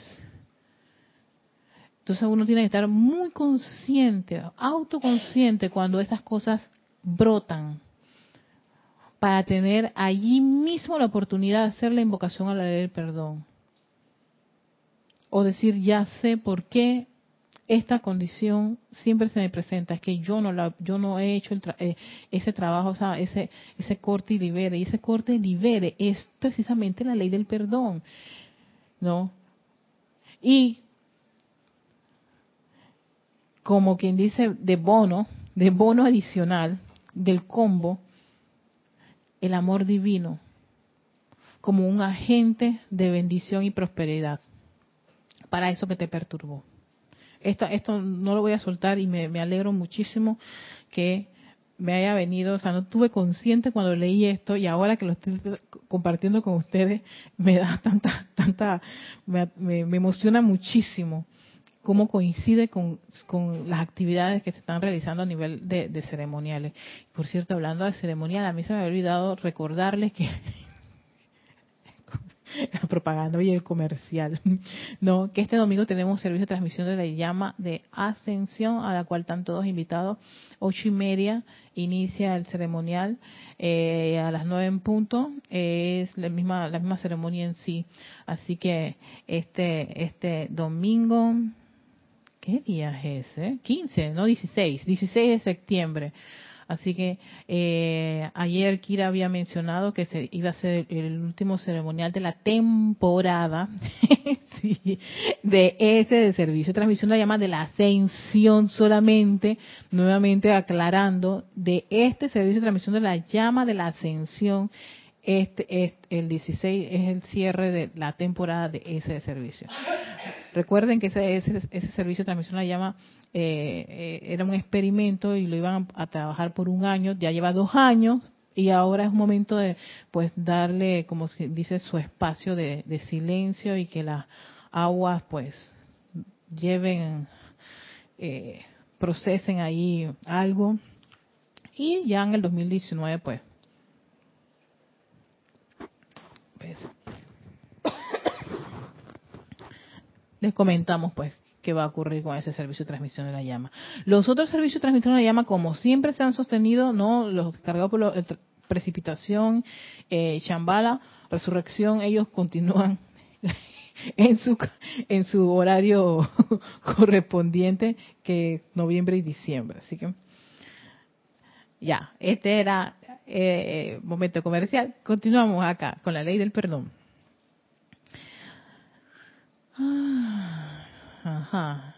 Entonces uno tiene que estar muy consciente, autoconsciente cuando esas cosas brotan para tener allí mismo la oportunidad de hacer la invocación a la ley del perdón. O decir, ya sé por qué esta condición siempre se me presenta, es que yo no la, yo no he hecho eh, ese trabajo, o sea, ese, ese corte y libere, y ese corte y libere es precisamente la ley del perdón, ¿no? Y como quien dice de bono, de bono adicional, del combo el amor divino como un agente de bendición y prosperidad para eso que te perturbó. Esto, esto no lo voy a soltar y me, alegro muchísimo que me haya venido, o sea, no tuve consciente cuando leí esto y ahora que lo estoy compartiendo con ustedes me da tanta, tanta, me, me emociona muchísimo cómo coincide con, las actividades que se están realizando a nivel de, ceremoniales. Por cierto, hablando de ceremonial, a mí se me había olvidado recordarles que la propaganda y el comercial, no, que este domingo tenemos servicio de transmisión de la llama de ascensión a la cual están todos invitados. Ocho y media inicia el ceremonial eh, a las nueve en punto es la misma la misma ceremonia en sí, así que este este domingo ¿Qué día es ese? 15, no 16, 16 de septiembre. Así que eh, ayer Kira había mencionado que se iba a ser el último ceremonial de la temporada de ese de servicio de transmisión, la llama de la ascensión solamente, nuevamente aclarando, de este servicio de transmisión de la llama de la ascensión este, es el 16 es el cierre de la temporada de ese servicio. Recuerden que ese, ese, ese servicio de transmisión la llama eh, eh, era un experimento y lo iban a, trabajar por un año, ya lleva dos años y ahora es momento de pues darle, como se dice, su espacio de, de silencio y que las aguas pues lleven, eh, procesen ahí algo y ya en el 2019 pues les comentamos pues qué va a ocurrir con ese servicio de transmisión de la llama. Los otros servicios de transmisión de la llama, como siempre se han sostenido, no los cargados por la precipitación, eh, chambala, resurrección, ellos continúan en su en su horario correspondiente que noviembre y diciembre. Así que ya, este era eh, momento comercial. Continuamos acá con la ley del perdón. Ah, ajá.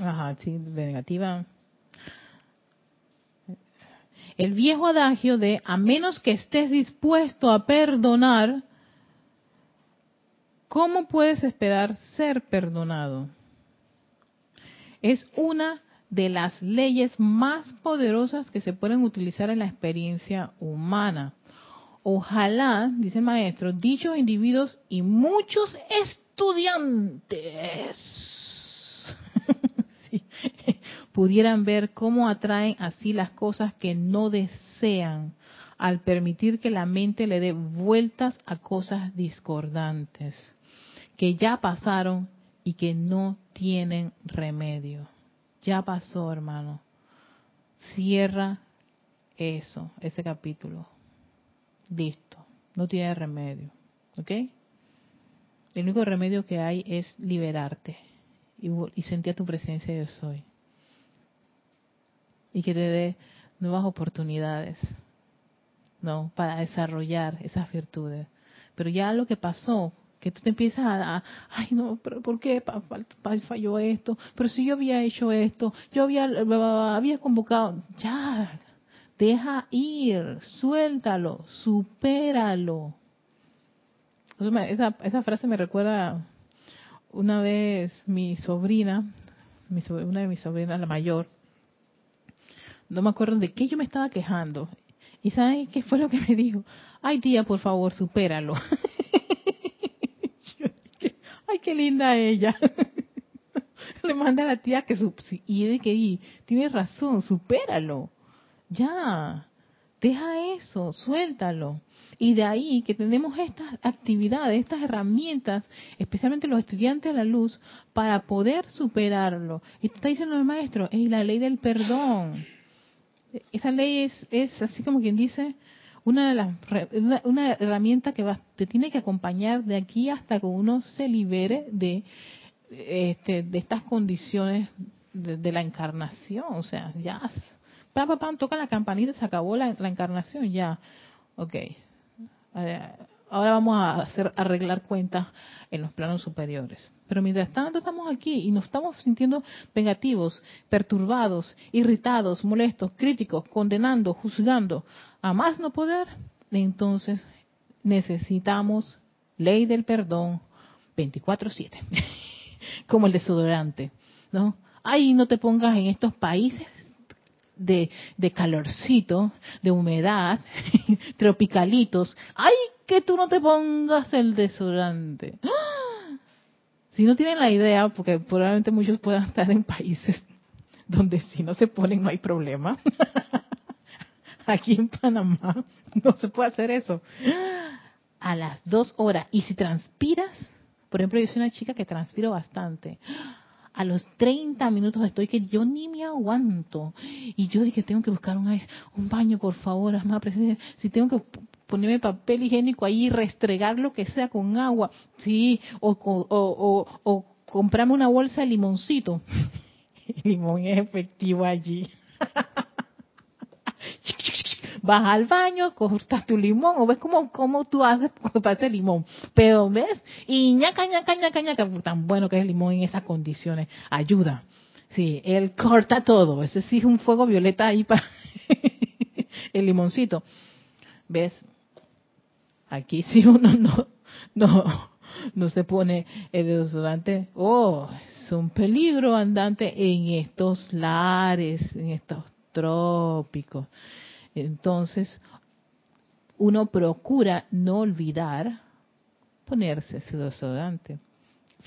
Ajá, sí, negativa. El viejo adagio de a menos que estés dispuesto a perdonar, ¿cómo puedes esperar ser perdonado? Es una de las leyes más poderosas que se pueden utilizar en la experiencia humana. Ojalá, dice el maestro, dichos individuos y muchos estudiantes pudieran ver cómo atraen así las cosas que no desean al permitir que la mente le dé vueltas a cosas discordantes que ya pasaron y que no tienen remedio. Ya pasó, hermano. Cierra eso, ese capítulo. Listo. No tiene remedio. ¿Ok? El único remedio que hay es liberarte y, y sentir tu presencia yo soy. Y que te dé nuevas oportunidades, ¿no? Para desarrollar esas virtudes. Pero ya lo que pasó, que tú te empiezas a, ay no, pero ¿por qué falló esto? Pero si yo había hecho esto, yo había, había convocado, ya, deja ir, suéltalo, supéralo. Esa, frase me recuerda una vez mi sobrina, una de mis sobrinas, la mayor, no me acuerdo de qué yo me estaba quejando. ¿Y saben qué fue lo que me dijo? Ay, tía, por favor, supéralo. ay, qué linda ella. Le manda a la tía que su, y de que tiene razón, supéralo. Ya, deja eso, suéltalo. Y de ahí que tenemos estas actividades, estas herramientas, especialmente los estudiantes de la luz, para poder superarlo. Y está diciendo el maestro, es la ley del perdón. Esa ley es, es así como quien dice, una de las una, herramienta que va, te tiene que acompañar de aquí hasta que uno se libere de este, de estas condiciones de, la encarnación. O sea ya pam, pam, toca la campanita se acabó la, encarnación ya. Ok. Eh, ahora vamos a hacer arreglar cuentas en los planos superiores. Pero mientras tanto estamos aquí y nos estamos sintiendo vengativos, perturbados, irritados, molestos, críticos, condenando, juzgando, a más no poder, entonces necesitamos ley del perdón 24/7, como el desodorante, ¿no? Ay, no te pongas en estos países de, de calorcito, de humedad, tropicalitos. ¡Ay, que tú no te pongas el desodorante! Si no tienen la idea, porque probablemente muchos puedan estar en países donde si no se ponen no hay problema. Aquí en Panamá no se puede hacer eso. A las dos horas. Y si transpiras, por ejemplo, yo soy una chica que transpiro bastante a los 30 minutos estoy que yo ni me aguanto. Y yo dije, tengo que buscar un, un baño, por favor, más. Si tengo que ponerme papel higiénico ahí y restregar lo que sea con agua, sí, o, o, o, comprarme una bolsa de limoncito. El limón es efectivo allí. vas al baño, cortas tu limón, o ves cómo, cómo tú haces para ese limón. Pero ves, y ñaca, ñaca, ñaca, ñaca, tan bueno que es el limón en esas condiciones. Ayuda. Sí, él corta todo. Ese sí es un fuego violeta ahí para el limoncito. ¿Ves? Aquí si uno no, no, no se pone el desodorante, oh, es un peligro andante en estos lares, en estos trópicos. Entonces, uno procura no olvidar ponerse su desodorante.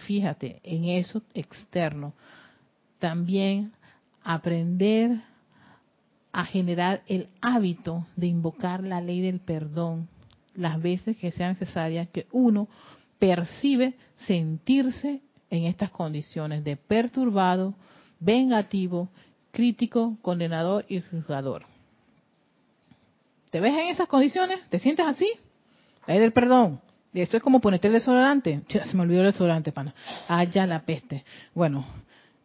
Fíjate en eso externo. También aprender a generar el hábito de invocar la ley del perdón las veces que sea necesaria que uno percibe sentirse en estas condiciones de perturbado, vengativo, crítico, condenador y juzgador. ¿Te ves en esas condiciones? ¿Te sientes así? Ley del perdón. Eso es como ponerte el desodorante. se me olvidó el desodorante, pana. Ah, ya la peste. Bueno,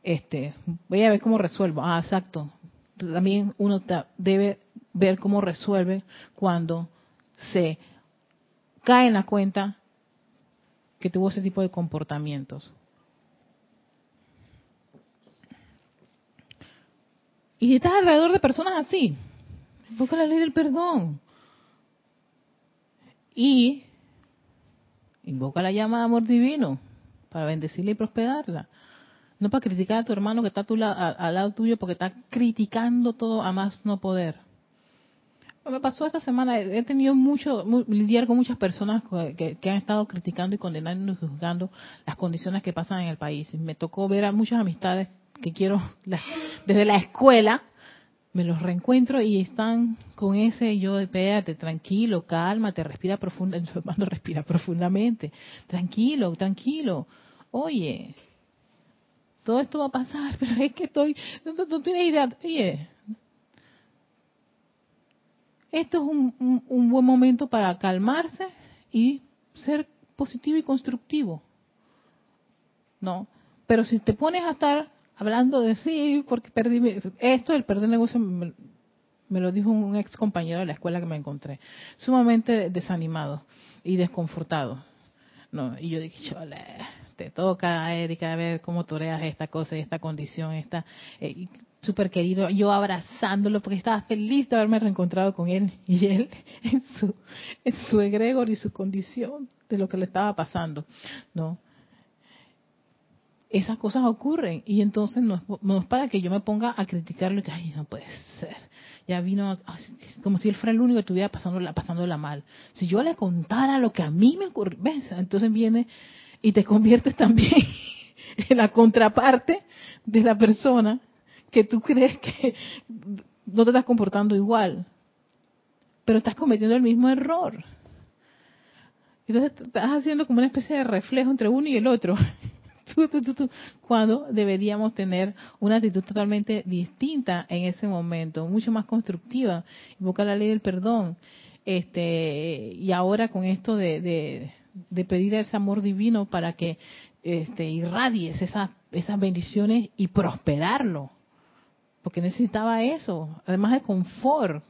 este, voy a ver cómo resuelvo. Ah, exacto. También uno debe ver cómo resuelve cuando se cae en la cuenta que tuvo ese tipo de comportamientos. Y estás alrededor de personas así, invoca la ley del perdón. Y invoca la llama de amor divino para bendecirla y prosperarla. No para criticar a tu hermano que está al lado tuyo porque está criticando todo a más no poder. Me pasó esta semana, he tenido mucho, lidiar con muchas personas que, han estado criticando y condenando y juzgando las condiciones que pasan en el país. Me tocó ver a muchas amistades que quiero, desde la escuela, me los reencuentro y están con ese yo espérate, tranquilo, cálmate, respira profunda, hermano respira profundamente, tranquilo, tranquilo. Oye, todo esto va a pasar, pero es que estoy, no, no tienes idea, oye, esto es un, buen momento para calmarse y ser positivo y constructivo. ¿No? Pero si te pones a estar hablando de sí, porque perdí esto, el perder negocio, me, lo dijo un ex compañero de la escuela que me encontré, sumamente desanimado y desconfortado. No, y yo dije, chole, te toca, Erika, a ver cómo toreas esta cosa y esta condición, esta, eh, súper querido, yo abrazándolo porque estaba feliz de haberme reencontrado con él y él en su, en su egregor y su condición de lo que le estaba pasando, ¿no? Esas cosas ocurren y entonces no es, para que yo me ponga a criticarlo y que, ay, no puede ser. Ya vino como si él fuera el único que estuviera pasándola, pasándola mal. Si yo le contara lo que a mí me ocurre. Entonces viene y te conviertes también en la contraparte de la persona que tú crees que no te estás comportando igual, pero estás cometiendo el mismo error. Entonces estás haciendo como una especie de reflejo entre uno y el otro. Cuando deberíamos tener una actitud totalmente distinta en ese momento, mucho más constructiva, invocar la ley del perdón. Este, y ahora con esto de, de, pedir ese amor divino para que este, irradies esas, esas bendiciones y prosperarlo porque necesitaba eso, además de confort.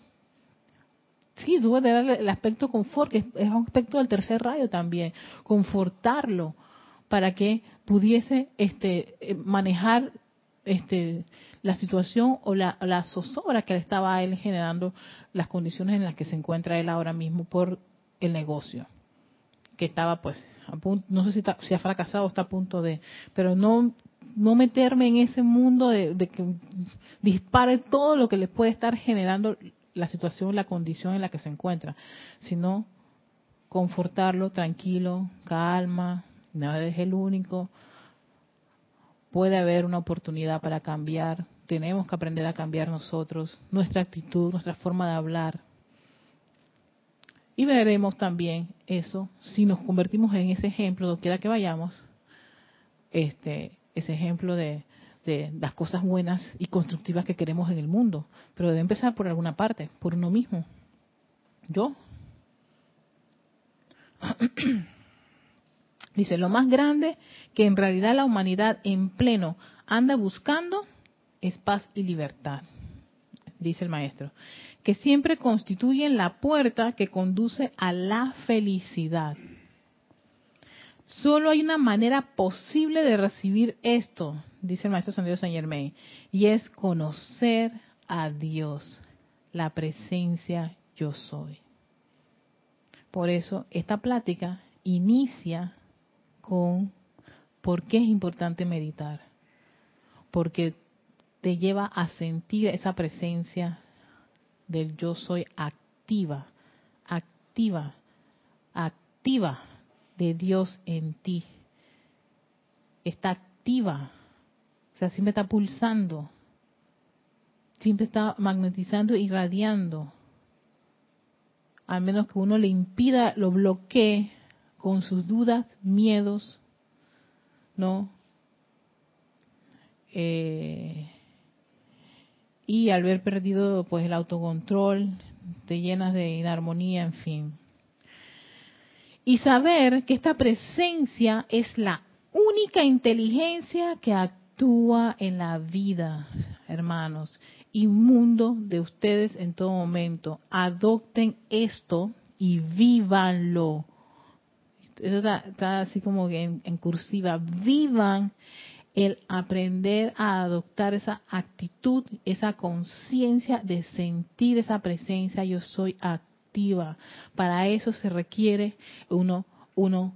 Sí, tuve que darle el aspecto confort, que es un aspecto del tercer rayo también, confortarlo para que pudiese este, eh, manejar este, la situación o la, la, zozobra que le estaba a él generando las condiciones en las que se encuentra él ahora mismo por el negocio que estaba pues a punto, no sé si, si ha fracasado o está a punto de, pero no no meterme en ese mundo de, que dispare todo lo que le puede estar generando la situación, la condición en la que se encuentra, sino confortarlo, tranquilo, calma, no es el único, puede haber una oportunidad para cambiar, tenemos que aprender a cambiar nosotros, nuestra actitud, nuestra forma de hablar. Y veremos también eso, si nos convertimos en ese ejemplo, donde quiera que vayamos, este, ese ejemplo de, las cosas buenas y constructivas que queremos en el mundo. Pero debe empezar por alguna parte, por uno mismo. Yo. Dice, lo más grande que en realidad la humanidad en pleno anda buscando es paz y libertad, dice el maestro. que siempre constituyen la puerta que conduce a la felicidad. Solo hay una manera posible de recibir esto, dice el maestro San Saint Germain, y es conocer a Dios, la presencia yo soy. Por eso esta plática inicia con por qué es importante meditar. Porque te lleva a sentir esa presencia del yo soy activa, activa, activa de Dios en ti. Está activa, o sea, siempre está pulsando, siempre está magnetizando, irradiando. Al menos que uno le impida, lo bloquee con sus dudas, miedos, ¿no? Eh, y al haber perdido pues el autocontrol, te llenas de inarmonía, en fin. Y saber que esta presencia es la única inteligencia que actúa en la vida, hermanos, y mundo de ustedes en todo momento. Adopten esto y vívanlo. está, así como en, cursiva. Vivan el aprender a adoptar esa actitud, esa conciencia de sentir esa presencia, yo soy. Para eso se requiere uno, uno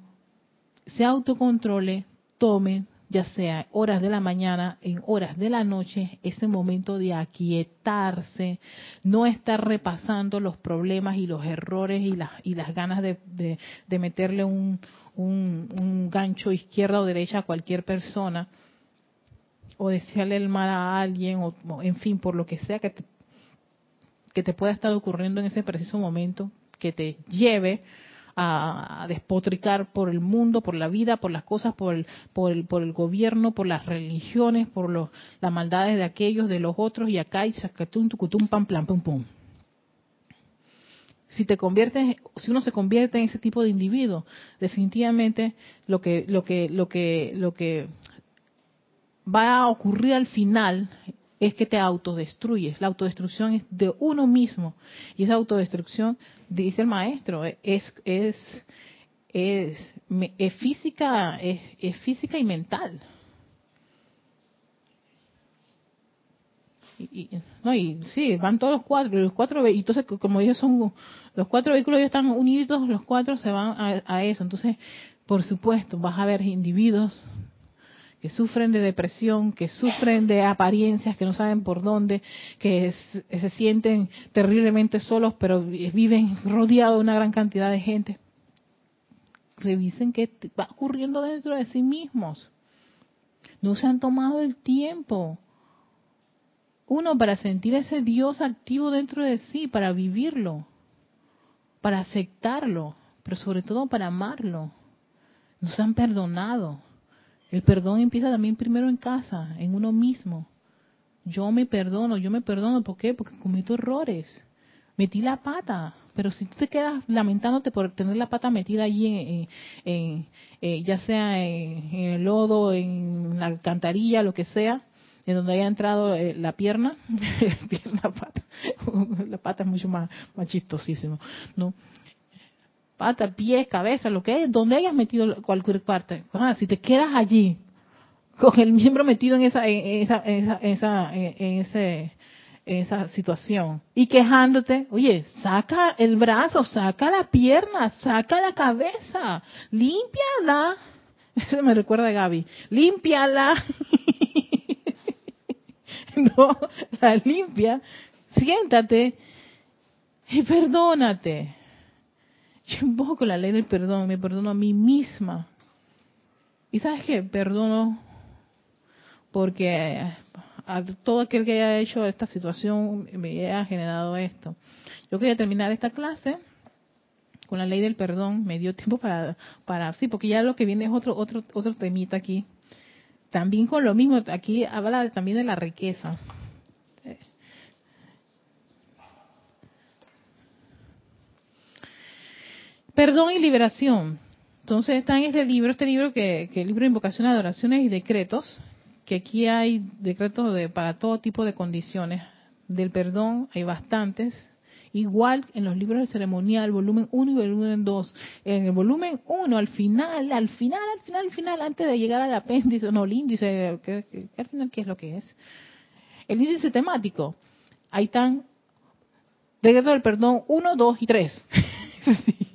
se autocontrole, tome, ya sea horas de la mañana, en horas de la noche, ese momento de aquietarse, no estar repasando los problemas y los errores y las, y las ganas de, de, meterle un, un, un gancho izquierda o derecha a cualquier persona, o desearle el mal a alguien, o, en fin, por lo que sea que que te pueda estar ocurriendo en ese preciso momento, que te lleve a, despotricar por el mundo, por la vida, por las cosas, por el, por el, por el gobierno, por las religiones, por los, las maldades de aquellos, de los otros, y acá y sacatum, tucutum, pam, plan, pum, pum. Si te conviertes, si uno se convierte en ese tipo de individuo, definitivamente lo que, lo que, lo que, lo que va a ocurrir al final es que te autodestruyes. La autodestrucción es de uno mismo. Y esa autodestrucción, dice el maestro, es, es, es, es física, es, es física y mental. Y, no, y sí, van todos los cuatro, los cuatro, y entonces como ellos son, los cuatro vehículos están unidos, los cuatro se van a, a eso. Entonces, por supuesto, vas a ver individuos que sufren de depresión, que sufren de apariencias, que no saben por dónde, que se sienten terriblemente solos, pero viven rodeados de una gran cantidad de gente. Revisen qué va ocurriendo dentro de sí mismos. No se han tomado el tiempo. Uno, para sentir ese Dios activo dentro de sí, para vivirlo, para aceptarlo, pero sobre todo para amarlo. No se han perdonado el perdón empieza también primero en casa, en uno mismo. Yo me perdono, yo me perdono, ¿por qué? Porque cometo errores. Metí la pata, pero si tú te quedas lamentándote por tener la pata metida allí, en, eh, ya sea en, el lodo, en la alcantarilla, lo que sea, en donde haya entrado eh, la pierna, la pata, la pata es mucho más, más ¿no? Pata, pies, cabeza, lo que es, donde hayas metido cualquier parte. Ah, si te quedas allí con el miembro metido en esa, en esa, en esa, en ese, esa situación y quejándote, oye, saca el brazo, saca la pierna, saca la cabeza, límpiala. Eso me recuerda a Gaby, límpiala. no, la limpia, siéntate y perdónate. Yo invoco la ley del perdón, me perdono a mí misma. Y sabes qué, perdono porque a todo aquel que haya hecho esta situación me haya generado esto. Yo quería terminar esta clase con la ley del perdón, me dio tiempo para, para sí, porque ya lo que viene es otro, otro, otro temita aquí. También con lo mismo, aquí habla también de la riqueza. Perdón y liberación. Entonces está en este libro, este libro que, que el libro de invocaciones, adoraciones y decretos, que aquí hay decretos de, para todo tipo de condiciones. Del perdón hay bastantes, Igual en los libros de ceremonial, volumen 1 y volumen 2. En el volumen 1, al final, al final, al final, al final, antes de llegar al apéndice, no, el índice, ¿qué, al final qué es lo que es? El índice temático. Ahí están decreto del perdón 1, 2 y 3.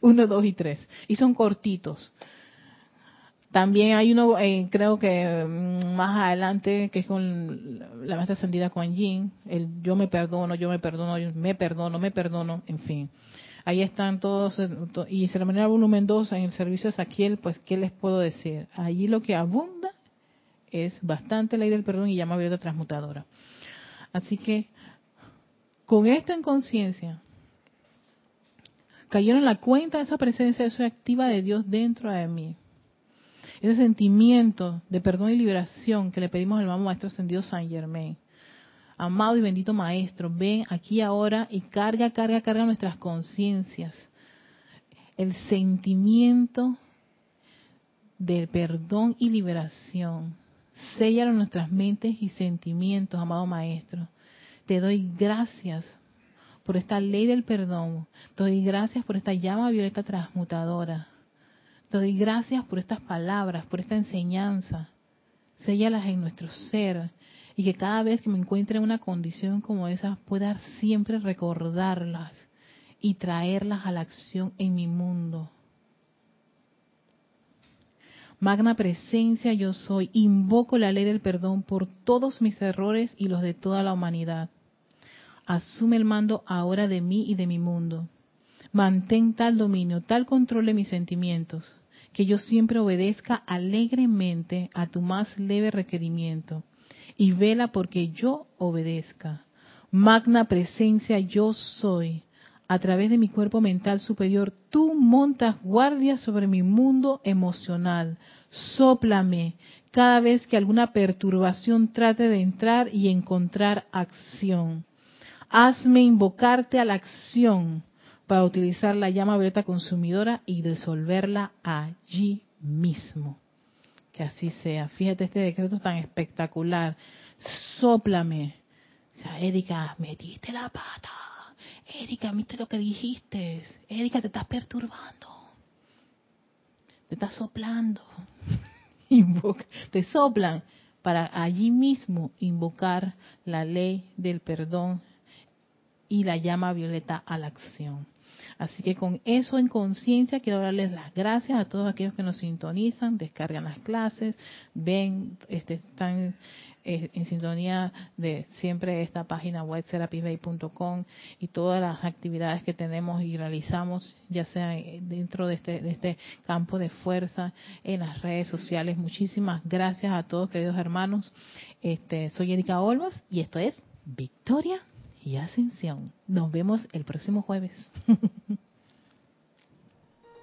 1, 2 y 3. Y son cortitos. También hay uno, eh, creo que mm, más adelante, que es con la maestra ascendida Kuan Yin, el yo me perdono, yo me perdono, yo me perdono, me perdono, en fin. Ahí están todos, eh, y ceremonial volumen 2 en el servicio de Saquiel, pues, ¿qué les puedo decir? Allí lo que abunda es bastante ley del perdón y llama abierta transmutadora. Así que, con esto en conciencia, cayeron en la cuenta de esa presencia, de esa activa de Dios dentro de mí ese sentimiento de perdón y liberación que le pedimos al amado Maestro Ascendido San Germain. Amado y bendito Maestro, ven aquí ahora y carga, carga, carga nuestras conciencias. El sentimiento de perdón y liberación. Sella nuestras mentes y sentimientos, amado Maestro. Te doy gracias por esta ley del perdón. Te doy gracias por esta llama violeta transmutadora. Te doy gracias por estas palabras, por esta enseñanza. Séllalas en nuestro ser y que cada vez que me encuentre en una condición como esa pueda siempre recordarlas y traerlas a la acción en mi mundo. Magna presencia yo soy, invoco la ley del perdón por todos mis errores y los de toda la humanidad. Asume el mando ahora de mí y de mi mundo. Mantén tal dominio, tal control de mis sentimientos, que yo siempre obedezca alegremente a tu más leve requerimiento y vela porque yo obedezca. Magna presencia yo soy. A través de mi cuerpo mental superior, tú montas guardia sobre mi mundo emocional. Sóplame cada vez que alguna perturbación trate de entrar y encontrar acción. Hazme invocarte a la acción para utilizar la llama violeta consumidora y disolverla allí mismo. Que así sea. Fíjate este decreto tan espectacular. Sóplame. O sea, Erika, metiste la pata. Erika, viste lo que dijiste. Erika, te estás perturbando. Te estás soplando. te soplan para allí mismo invocar la ley del perdón y la llama violeta a la acción. Así que con eso en conciencia quiero darles las gracias a todos aquellos que nos sintonizan, descargan las clases, ven, este, están eh, en sintonía de siempre esta página web serapisbay.com y todas las actividades que tenemos y realizamos, ya sea dentro de este, de este campo de fuerza en las redes sociales. Muchísimas gracias a todos, queridos hermanos. Este, soy Erika Olmos y esto es Victoria y ascensión. Nos vemos el próximo jueves.